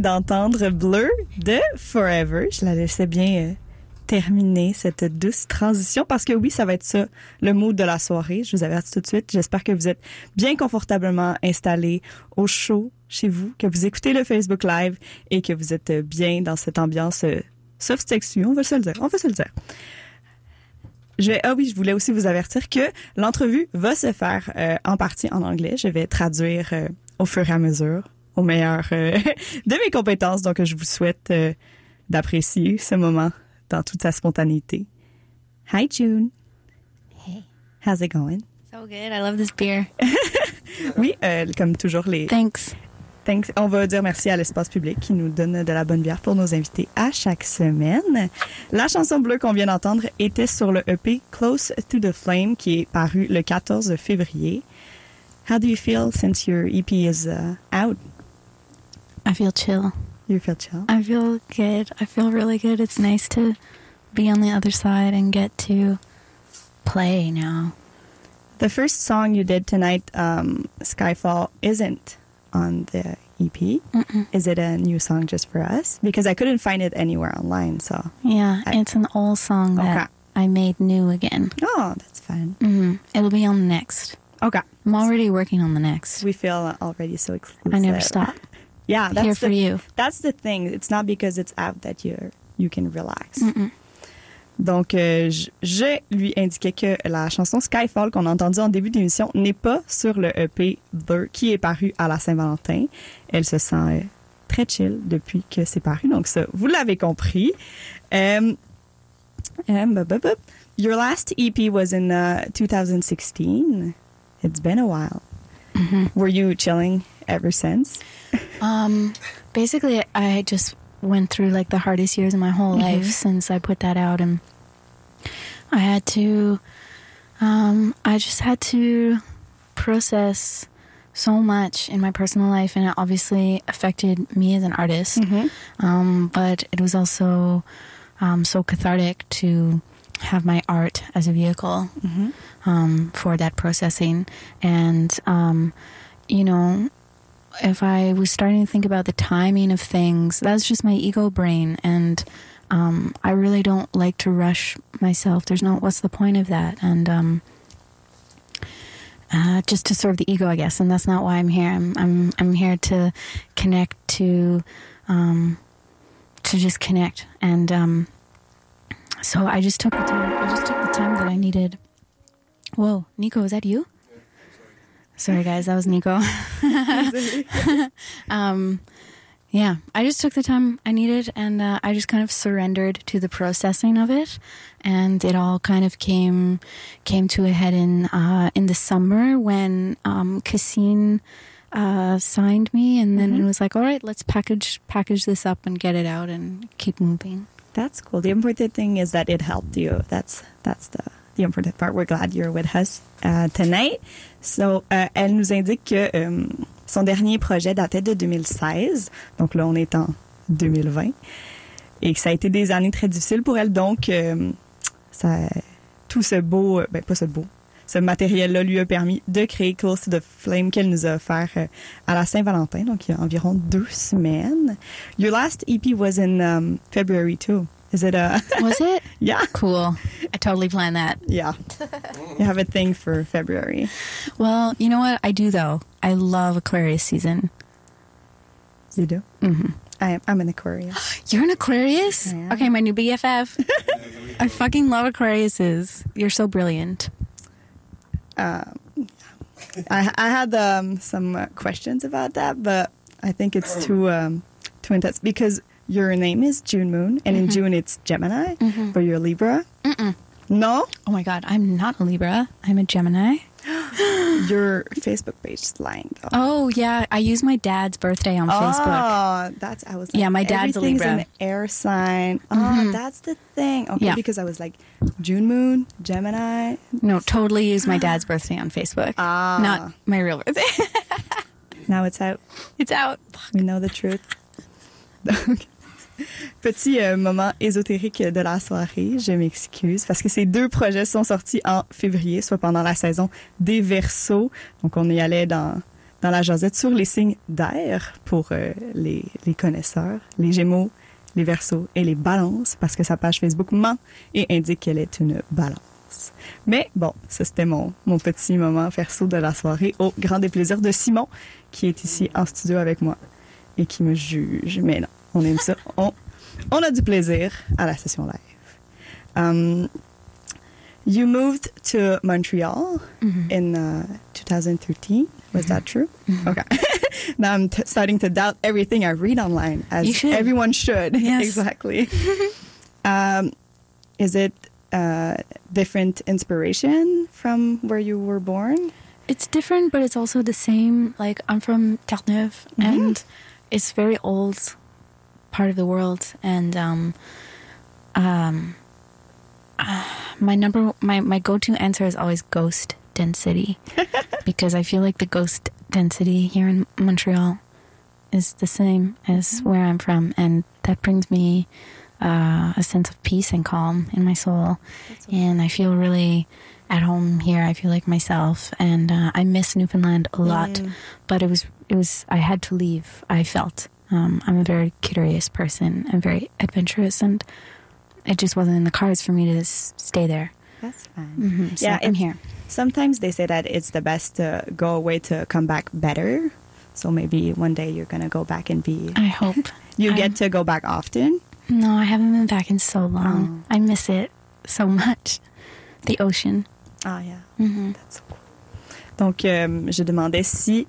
d'entendre Bleu de Forever. Je la laissais bien euh, terminer cette douce transition parce que oui, ça va être ça, le mood de la soirée. Je vous avertis tout de suite. J'espère que vous êtes bien confortablement installés au chaud chez vous, que vous écoutez le Facebook Live et que vous êtes euh, bien dans cette ambiance euh, soft sexy. On va se le dire. On va se le dire. Je ah oui, je voulais aussi vous avertir que l'entrevue va se faire en partie en anglais. Je vais traduire au fur et à mesure, au meilleur euh, de mes compétences. Donc, je vous souhaite euh, d'apprécier ce moment dans toute sa spontanéité. Hi, June. Hey. How's it going? So good. I love this beer. Oui, euh, comme toujours, les Thanks. Thanks. On va dire merci à l'espace public qui nous donne de la bonne bière pour nos invités à chaque semaine. La chanson bleue qu'on vient d'entendre était sur le EP Close to the Flame qui est paru le 14 février. How do you feel since your EP is uh, out? I feel chill. You feel chill? I feel good. I feel really good. It's nice to be on the other side and get to play now. The first song you did tonight, um, Skyfall, isn't on the EP. Mm-mm. Is it a new song just for us? Because I couldn't find it anywhere online. So, Yeah, I- it's an old song that Okay. I made new again. oh, that's fun. hmm It'll be on the next. Okay, I'm already working on the next. we feel already so exclusive. I never stop. Yeah, that's Here the for you. That's the thing. It's not because it's out that you you can relax. Mm-mm. Donc, euh, je, je lui indiquais que la chanson Skyfall qu'on a entendue en début d'émission n'est pas sur le EP Blur qui est paru à la Saint-Valentin. Elle se sent euh, très chill depuis que c'est paru. Donc, ça, vous l'avez compris. Um, um, bup, bup, bup. Your last EP was in uh, 2016. It's been a while. Mhm. Were you chilling ever since? Um, basically, I just went through like the hardest years of my whole life since I put that out, and I had to, um, I just had to process so much in my personal life, and it obviously affected me as an artist. Um, but it was also um, so cathartic to have my art as a vehicle um, for that processing. And, um, you know, if I was starting to think about the timing of things, that's just my ego brain. And um, I really don't like to rush myself. There's no, what's the point of that? And, um, uh, just to serve the ego, I guess, and that's not why I'm here. I'm I'm I'm here to connect to, um, to just connect, and um, so I just took the time. I just took the time that I needed. Whoa, Nico, is that you? Sorry, guys, that was Nico. um, yeah, I just took the time I needed, and uh, I just kind of surrendered to the processing of it, and it all kind of came came to a head in uh, in the summer when um, Cassine uh, signed me, and then it was like, all right, let's package package this up and get it out and keep moving. That's cool. The important thing is that it helped you. That's that's the the important part. We're glad you're with us uh, tonight. So, euh, elle nous indique que euh, son dernier projet datait de 2016. Donc là, on est en 2020 et que ça a été des années très difficiles pour elle. Donc, euh, tout ce beau, ben pas ce beau, ce matériel-là lui a permis de créer Close to the Flame qu'elle nous a offert euh, à la Saint-Valentin, donc il y a environ deux semaines. Your last EP was in um, February too. Is it a Was it yeah cool? I totally planned that. yeah? You have a thing for February. Well, you know what I do though. I love Aquarius season. You do. hmm I am. I'm an Aquarius. You're an Aquarius? Yeah. Okay, my new BFF. I fucking love Aquariuses. You're so brilliant. Um, I I had um, some uh, questions about that, but I think it's too um, too intense because your name is June Moon, and in June it's Gemini, but you're Libra. Mm-mm. No, Oh my god, I'm not a Libra. I'm a Gemini. your Facebook page is lying though. Oh yeah, I use my dad's birthday on Facebook. Oh, that's I was. Yeah, my dad's a Libra. an air sign. Oh, Mhm. that's the thing. Okay, Yeah. because I was like June Moon, Gemini. No, totally use my dad's birthday on Facebook. Ah, Not my real birthday. now it's out. it's out. We know the truth. Donc, petit euh, moment ésotérique de la soirée, je m'excuse, parce que ces deux projets sont sortis en février, soit pendant la saison des Verseaux. Donc, on y allait dans, dans la jasette sur les signes d'air pour euh, les, les connaisseurs, les Gémeaux, les Verseaux et les Balances, parce que sa page Facebook ment et indique qu'elle est une Balance. Mais bon, ça c'était mon, mon petit moment perso de la soirée, au grand déplaisir de Simon, qui est ici en studio avec moi et qui me juge. Mais non, on aime ça. On, on a du plaisir à la session live. Um, you moved to Montreal in uh, 2013. Was that true? Okay. now I'm t- starting to doubt everything I read online, as You should. everyone should. Yes. exactly. um, is it uh, different inspiration from where you were born? It's different, but it's also the same. Like I'm from Terre-Neuve, and it's very old part of the world. And um, um, uh, my number, my my go-to answer is always ghost density, because I feel like the ghost density here in Montreal is the same as where I'm from, and that brings me uh, a sense of peace and calm in my soul, and I feel really at home here. I feel like myself, and uh, I miss Newfoundland a lot. But it was it was I had to leave. I felt um, I'm a very curious person and very adventurous, and it just wasn't in the cards for me to s- stay there. That's fine. hmm So Yeah, I'm here. Sometimes they say that it's the best to go away to come back better. So maybe one day you're gonna go back and be. I hope. You I'm- get to go back often. No, I haven't been back in so long. Oh. I miss it so much. The ocean. Ah yeah. hmm That's so cool. Donc euh, je demandais si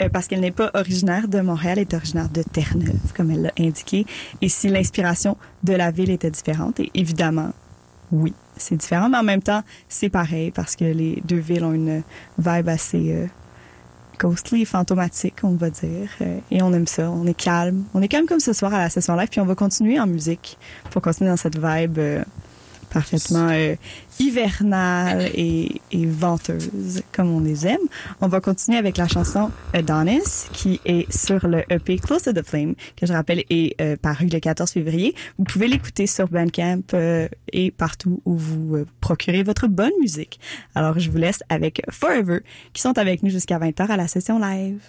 euh, parce qu'elle n'est pas originaire de Montréal, elle est originaire de Terre-Neuve, comme elle l'a indiqué, et si l'inspiration de la ville était différente. Et évidemment, oui, c'est différent, mais en même temps, c'est pareil parce que les deux villes ont une vibe assez euh, ghostly, fantomatique, on va dire. Euh, et on aime ça, on est calme. On est calme comme ce soir à la session live, puis on va continuer en musique pour continuer dans cette vibe euh, parfaitement euh, hivernale et, et venteuse, comme on les aime. On va continuer avec la chanson Adonis, qui est sur le EP Close to the Flame, que je rappelle est euh, paru le 14 février. Vous pouvez l'écouter sur Bandcamp euh, et partout où vous euh, procurez votre bonne musique. Alors, je vous laisse avec Forever, qui sont avec nous jusqu'à 20h à la session live.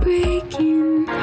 breaking.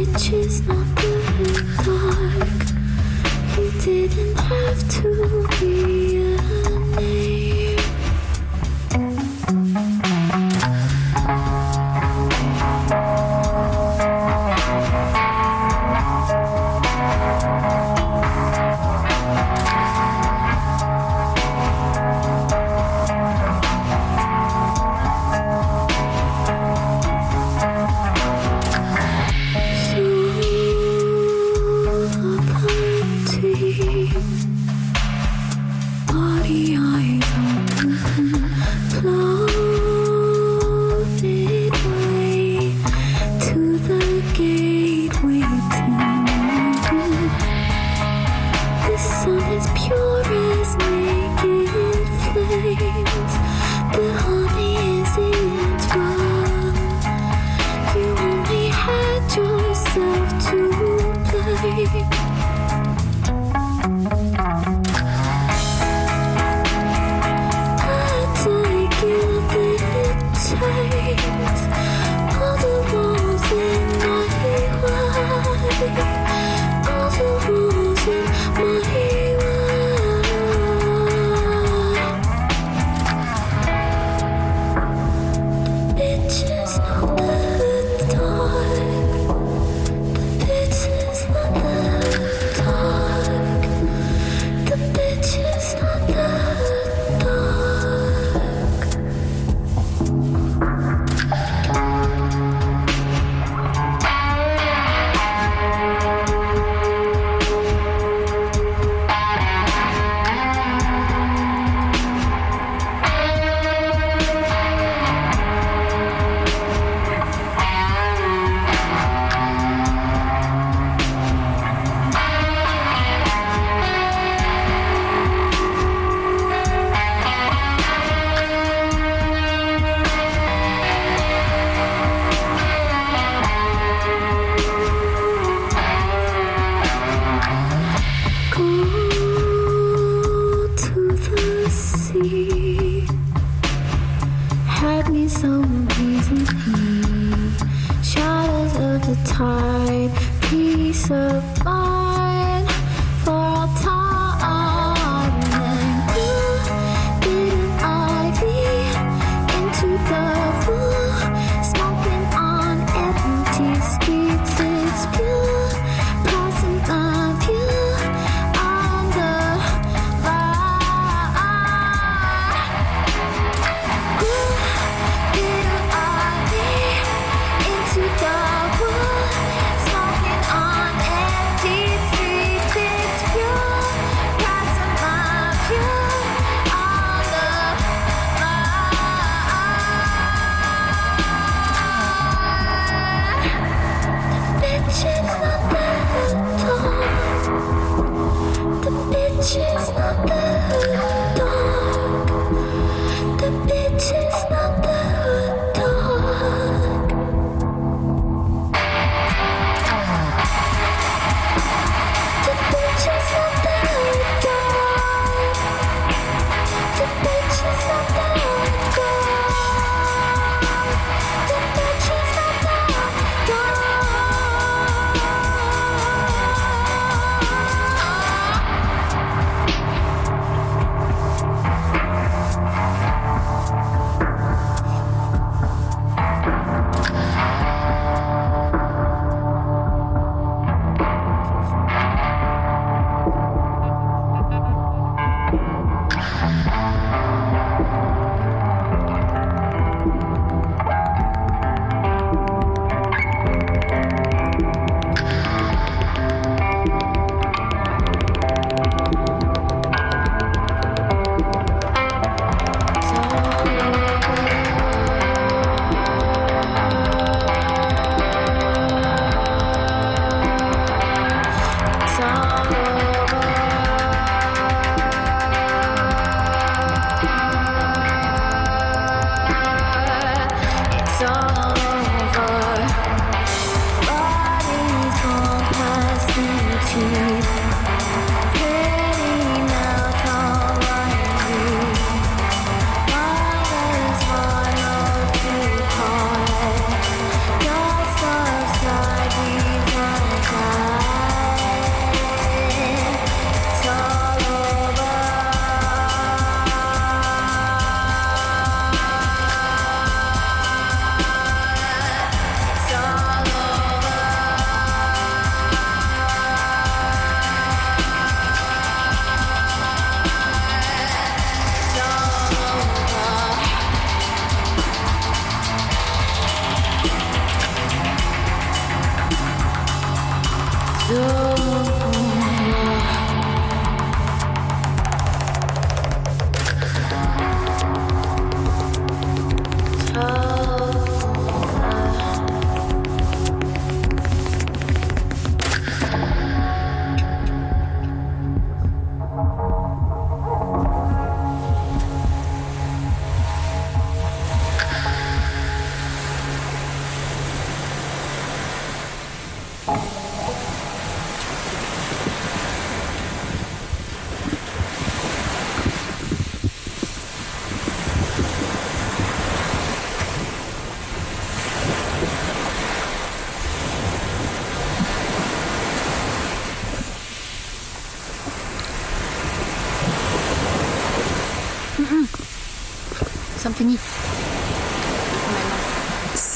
It is not good and dark. You didn't have to be.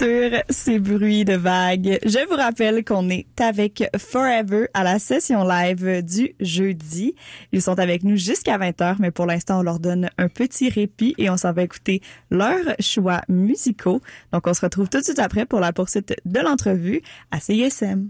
Sur ces bruits de vagues. Je vous rappelle qu'on est avec Forever à la session live du jeudi. Ils sont avec nous jusqu'à 20h, mais pour l'instant, on leur donne un petit répit et on s'en va écouter leurs choix musicaux. Donc, on se retrouve tout de suite après pour la poursuite de l'entrevue à CISM.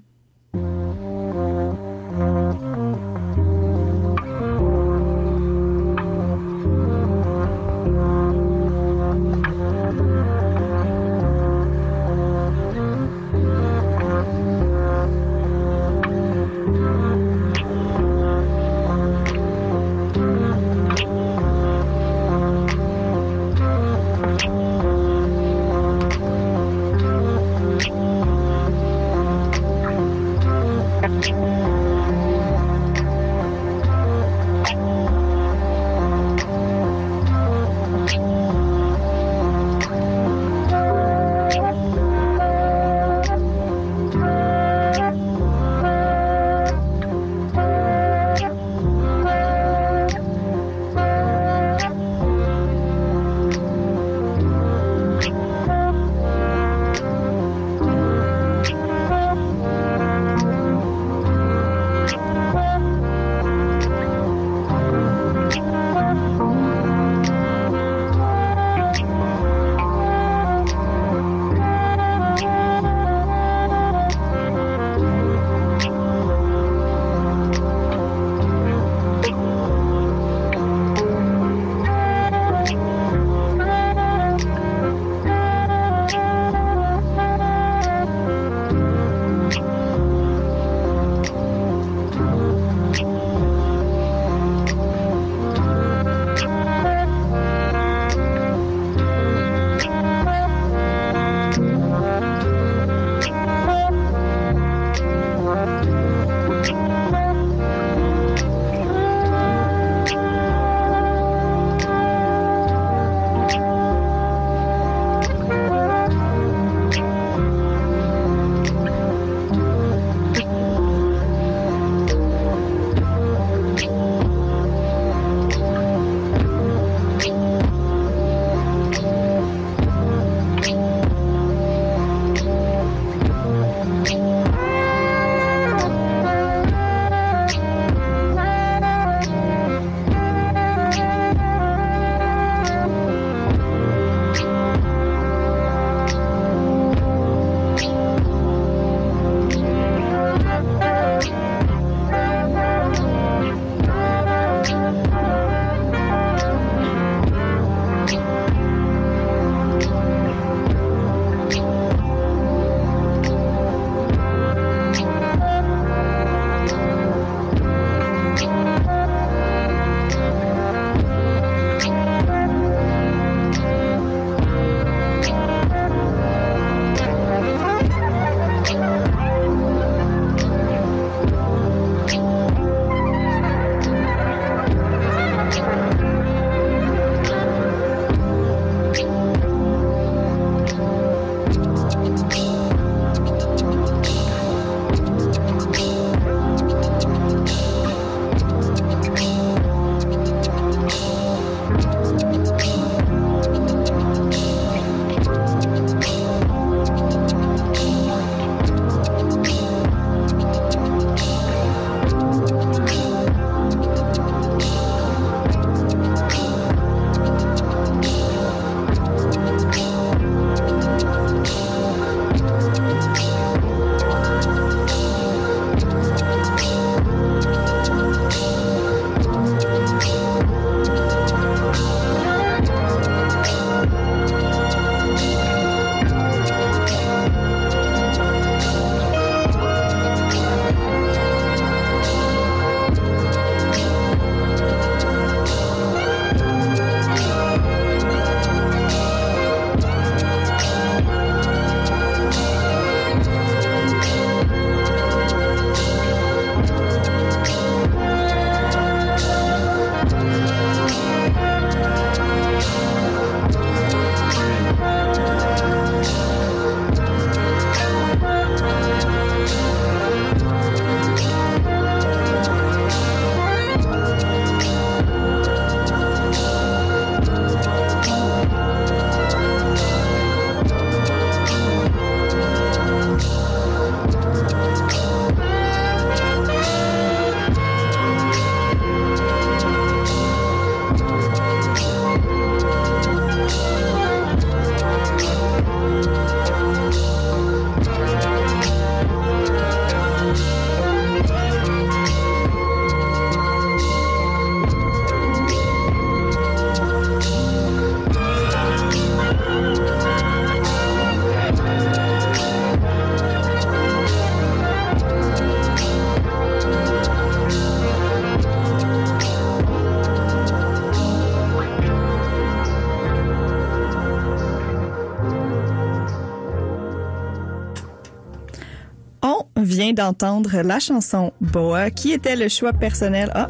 D'entendre la chanson Boa, qui était le choix personnel. Ah,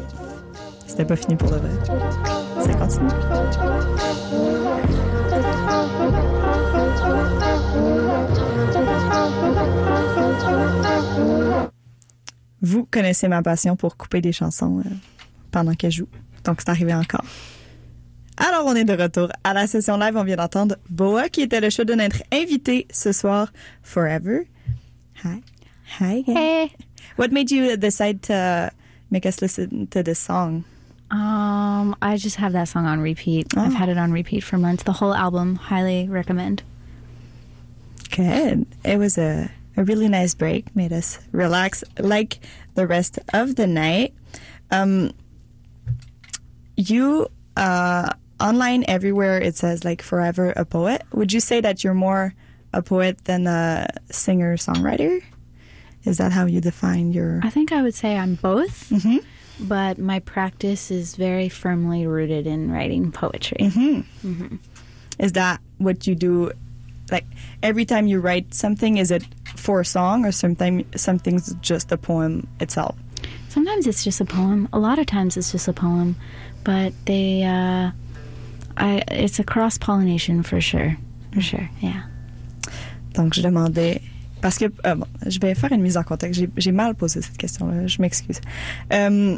c'était pas fini pour le vrai. Ça continue. Vous connaissez ma passion pour couper des chansons euh, pendant qu'elles jouent. Donc, c'est arrivé encore. Alors, on est de retour à la session live. On vient d'entendre Boa, qui était le choix de notre invité ce soir, Forever. Hi. Hi again. Hey. What made you decide to make us listen to this song? Um, I just have that song on repeat. Oh. I've had it on repeat for months. The whole album, highly recommend. Good. It was a, a really nice break, made us relax like the rest of the night. Um, you, uh, online everywhere, it says like forever a poet. Would you say that you're more a poet than a singer songwriter? Is that how you define your. I think I would say I'm both, Mhm. but my practice is very firmly rooted in writing poetry. Is that what you do? Like every time you write something, is it for a song or sometimes something's just a poem itself? Sometimes it's just a poem. A lot of times it's just a poem, but they, uh, I, it's a cross pollination for sure. For sure, yeah. Donc, je demandais. Parce que, euh, bon, je vais faire une mise en contexte. J'ai- mal posé cette question-là. Je m'excuse. Euh,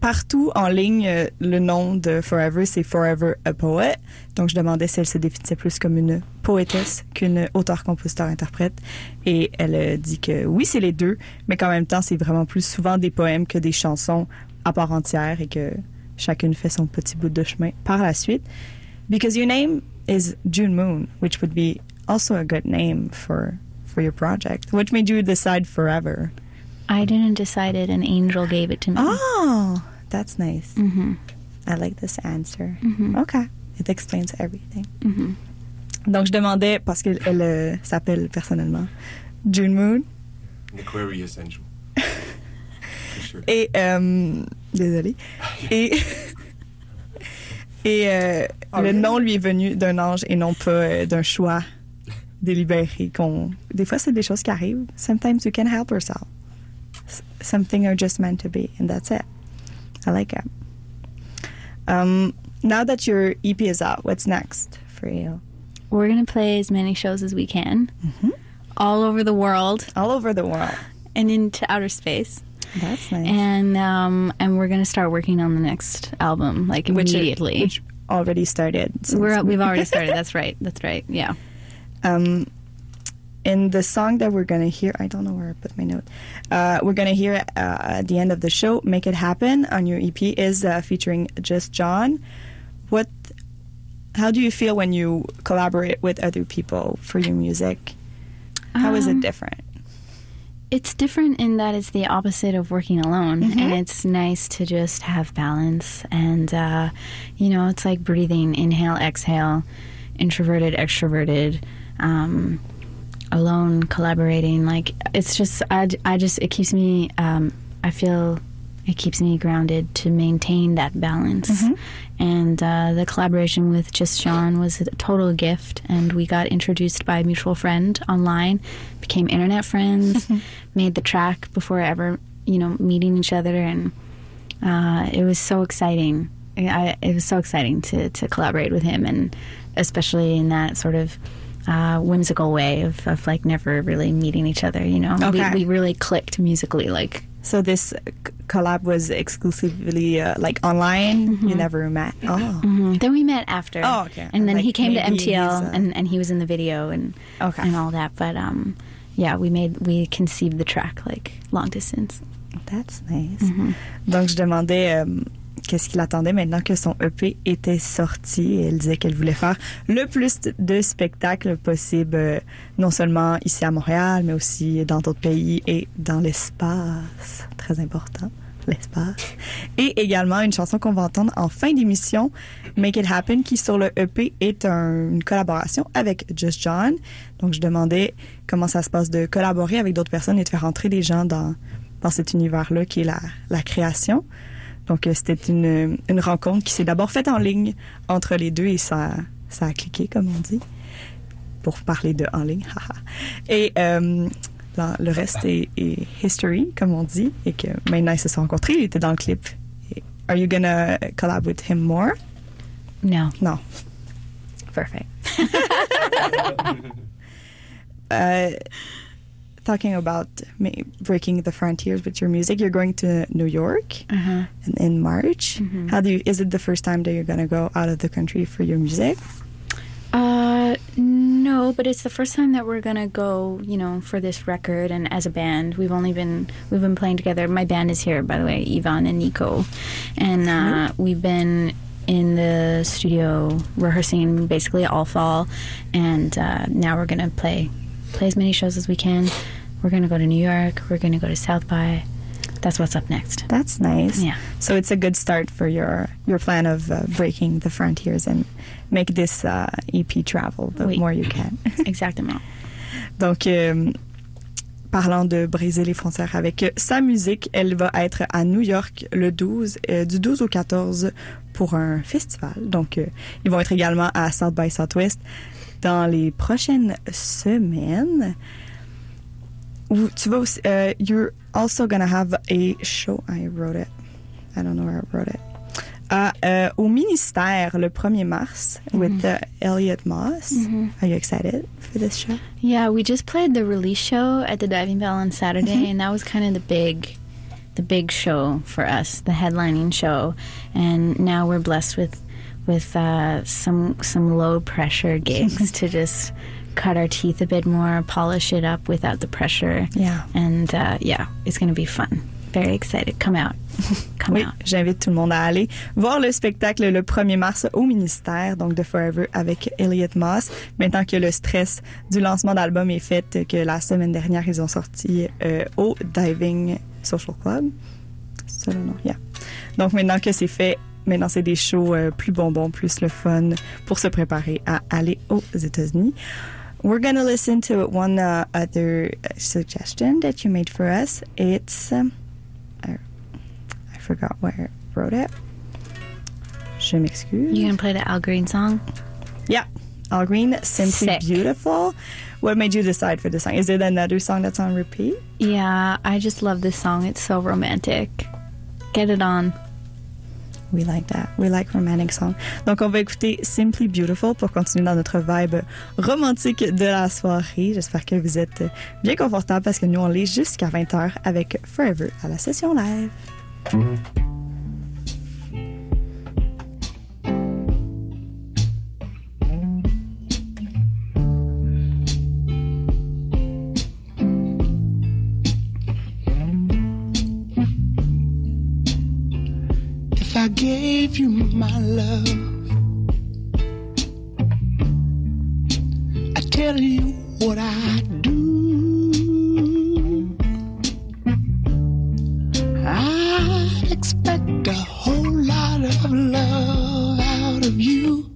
partout en ligne, euh, le nom de Forever, c'est Forever a Poet. Donc, je demandais si elle se définissait plus comme une poétesse qu'une auteur-compositeur-interprète. Et elle dit que oui, c'est les deux, mais qu'en même temps, c'est vraiment plus souvent des poèmes que des chansons à part entière et que chacune fait son petit bout de chemin par la suite. Because your name is June Moon, which would be also a good name for for your project. What made you decide Forever? I didn't decide it. An angel gave it to me. Oh, that's nice. hmm I like this answer. Mhm. Okay, it explains everything. hmm Donc je demandais parce qu'elle elle, euh, s'appelle personnellement June Moon An Aquarius angel. For sure. et euh, désolée et et euh, Ah le oui? nom lui est venu d'un ange et non pas euh, d'un choix délibéré qu'on des fois c'est des choses qui arrivent sometimes you can help yourself S- something are just meant to be and that's it I like it um, now that your EP is out what's next for you We're gonna play as many shows as we can, all over the world all over the world and into outer space. that's nice And um, and we're gonna start working on the next album like Which- immediately. which already started we're we've already started. That's right. That's right. Yeah. Um, in the song that we're gonna hear, I don't know where I put my note. Uh, we're gonna hear uh, at the end of the show, "Make It Happen" on your EP is uh, featuring Just John. What? How do you feel when you collaborate with other people for your music? How is it Um, different? It's different in that it's the opposite of working alone, Mhm. and it's nice to just have balance. And uh, you know, it's like breathing: inhale, exhale, introverted, extroverted, um, alone, collaborating. Like it's just, I, I just, it keeps me. Um, I feel it keeps me grounded to maintain that balance. Mhm. And uh, the collaboration with Just Sean was a total gift. And we got introduced by a mutual friend online, became internet friends, made the track before ever, you know, meeting each other. And uh, it was so exciting. I, it was so exciting to, to collaborate with him, and especially in that sort of uh, whimsical way of, of like never really meeting each other. You know, Okay. we, we really clicked musically. Like So this collab was exclusively uh, like online. You never met. Oh, Mhm. Then we met after. Oh, okay. And then Like, he came to MTL he's, uh, and, and he was in the video and Okay. and all that. But um, yeah, we made we conceived the track like long distance. That's nice. Donc, je demandais euh, qu'est-ce qu'il attendait maintenant que son EP était sorti. Elle disait qu'elle voulait faire le plus de spectacles possible, euh, non seulement ici à Montréal, mais aussi dans d'autres pays et dans l'espace. Très important, l'espace. Et également une chanson qu'on va entendre en fin d'émission, Make It Happen, qui sur le EP est un- une collaboration avec Just John. Donc, je demandais comment ça se passe de collaborer avec d'autres personnes et de faire entrer des gens dans, dans cet univers-là qui est la, la création. Donc, euh, c'était une, une rencontre qui s'est d'abord faite en ligne entre les deux et ça, ça a cliqué, comme on dit, pour parler de en ligne. et euh, le reste est, est history, comme on dit, et que maintenant ils se sont rencontrés, il était dans le clip. Et Are you gonna collab with him more? No. No. Perfect. Uh, talking about breaking the frontiers with your music, you're going to New York Uh-huh. in, in March. How do you? Is it the first time that you're gonna go out of the country for your music? Uh, no, but it's the first time that we're gonna go, you know, for this record and as a band. We've only been we've been playing together. My band is here, by the way, Ivan and Nico, and uh, we've been in the studio rehearsing basically all fall, and uh, now we're gonna play play as many shows as we can. We're gonna go to New York. We're gonna go to South by. That's what's up next. That's nice. Yeah. So it's a good start for your your plan of uh, breaking the frontiers and make this uh, EP travel the Oui. more you can. Exactement. Donc, euh, parlant de briser les frontières avec sa musique, elle va être à New York le 12, euh, du 12 au 14 pour un festival. Donc, euh, ils vont être également à South by Southwest dans les prochaines semaines. Ou tu vas aussi, euh, you're also gonna have a show. I wrote it. I don't know where I wrote it. À, euh, au ministère le 1er mars mm-hmm. with uh, Elliot Moss. Mm-hmm. Are you excited for this show? Yeah, we just played the release show at the Diving Bell on Saturday, mm-hmm. and that was kind of the big, the big show for us, the headlining show. And now we're blessed with, with uh, some some low pressure gigs to just cut our teeth a bit more, polish it up without the pressure. Yeah. And uh, yeah, it's gonna be fun. Very excited. Come out, come Oui, out. j'invite tout le monde à aller voir le spectacle le 1er mars au ministère, donc de Forever avec Elliot Moss. Maintenant que le stress du lancement d'album est fait, que la semaine dernière, ils ont sorti euh, au Diving Social Club. Ça? Yeah. Donc maintenant que c'est fait, maintenant c'est des shows euh, plus bonbons, plus le fun pour se préparer à aller aux États-Unis. We're gonna listen to one uh, other suggestion that you made for us. It's um, I, I forgot where I wrote it. Je m'excuse. You gonna play the Al Green song? Yeah. Al Green, Simply Sick. Beautiful. What made you decide for this song? Is it another song that's on repeat? Yeah, I just love this song. It's so romantic. Get it on. We like that. We like romantic song. Donc, on va écouter Simply Beautiful pour continuer dans notre vibe romantique de la soirée. J'espère que vous êtes bien confortable parce que nous, on l'est jusqu'à 20h avec Forever à la session live. If I gave you my love, I tell you what I do. I'd expect a whole lot of love out of you.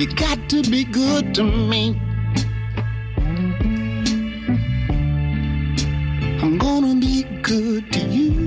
You got to be good to me. I'm gonna be good to you.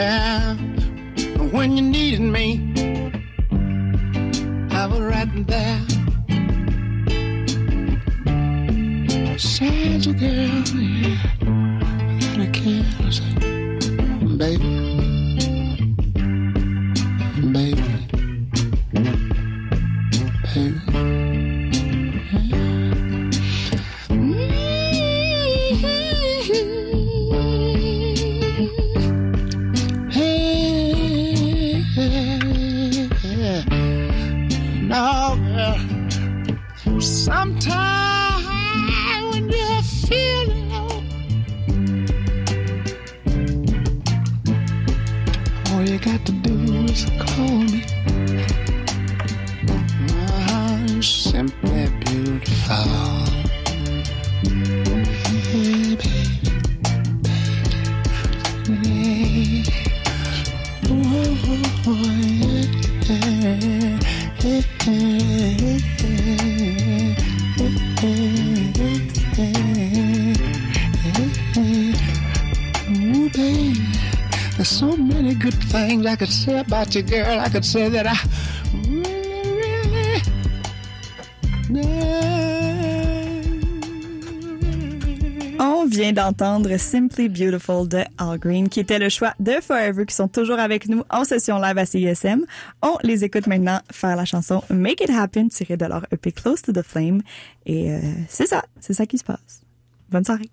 there when you needed me. I was right there. Sad girl, yeah. that I can't, baby. I could say that I really, really. On vient d'entendre Simply Beautiful de Al Green, qui était le choix de Forever, qui sont toujours avec nous en session live à CISM. On les écoute maintenant faire la chanson Make It Happen, tirée de leur EP Close to the Flame. Et euh, c'est ça, c'est ça qui se passe. Bonne soirée.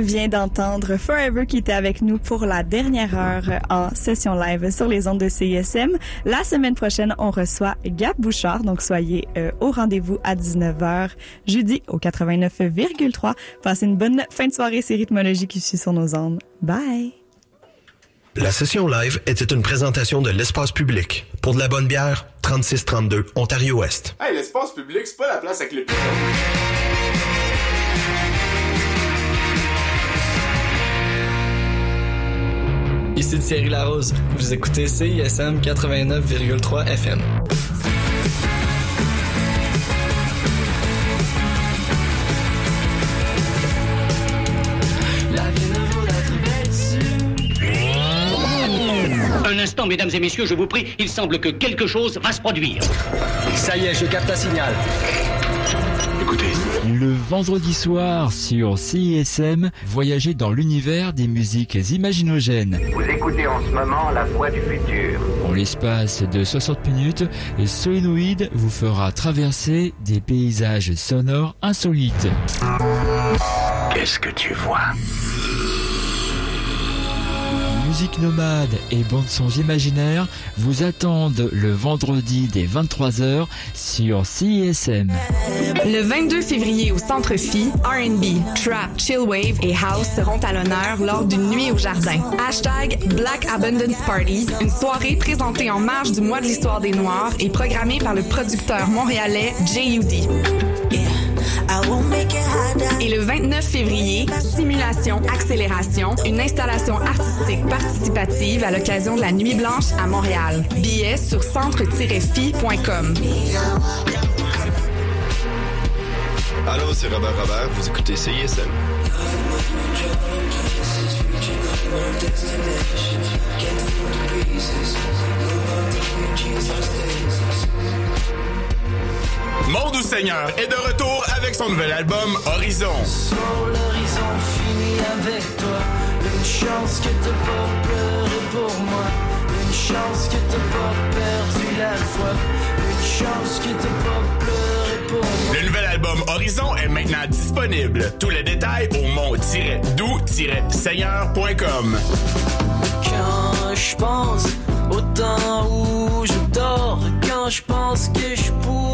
Vient d'entendre Forever qui était avec nous pour la dernière heure en session live sur les ondes de CISM. La semaine prochaine, on reçoit Gab Bouchard, donc soyez euh, au rendez-vous à 19h jeudi au 89,3. Passez une bonne fin de soirée, c'est Rythmologie qui suit sur nos ondes. Bye! La session live était une présentation de l'espace public. Pour de la bonne bière, 3632 Ontario-Ouest. Hey, l'espace public, c'est pas la place avec les pigeons. Ici Thierry Larose. Vous écoutez CISM 89,3 FM. Un instant, mesdames et messieurs, je vous prie, il semble que quelque chose va se produire. Ça y est, je capte un signal. Écoutez, Le vendredi soir sur CISM, voyagez dans l'univers des musiques imaginogènes. Vous écoutez en ce moment la voix du futur. En l'espace de 60 minutes, Solenoid vous fera traverser des paysages sonores insolites. Qu'est-ce que tu vois? Musique nomade et bandes sons imaginaires vous attendent le vendredi dès 23h sur CISM. Le 22 février au Centre Phi, R&B, Trap, Chillwave et House seront à l'honneur lors d'une nuit au jardin. Hashtag Black Abundance Party, une soirée présentée en marge du mois de l'histoire des Noirs et programmée par le producteur montréalais J.U.D. Et le 29 février, Simulation Accélération, une installation artistique participative à l'occasion de la Nuit Blanche à Montréal. Billets sur centre-fi.com. Allô, c'est Robert Robert, vous écoutez CISM. Mon doux Seigneur est de retour avec son nouvel album Horizon. l'horizon fini avec toi. Une chance que t'as pas pleuré pour moi. Une chance que t'as pas perdu la foi. Une chance que t'as pas pleuré pour moi. Le nouvel album Horizon est maintenant disponible. Tous les détails au mont-doux-seigneur.com. Quand je pense au temps où je dors, quand je pense que je pourrais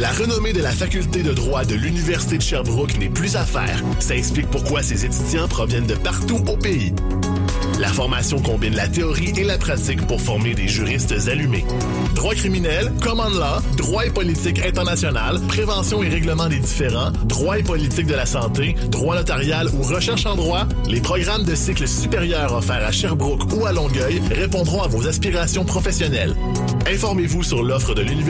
La renommée de la faculté de droit de l'Université de Sherbrooke n'est plus à faire. Ça explique pourquoi ses étudiants proviennent de partout au pays. La formation combine la théorie et la pratique pour former des juristes allumés. Droit criminel, common law, droit et politique international, prévention et règlement des différends, droit et politique de la santé, droit notarial ou recherche en droit, les programmes de cycle supérieur offerts à Sherbrooke ou à Longueuil répondront à vos aspirations professionnelles. Informez-vous sur l'offre de l'Université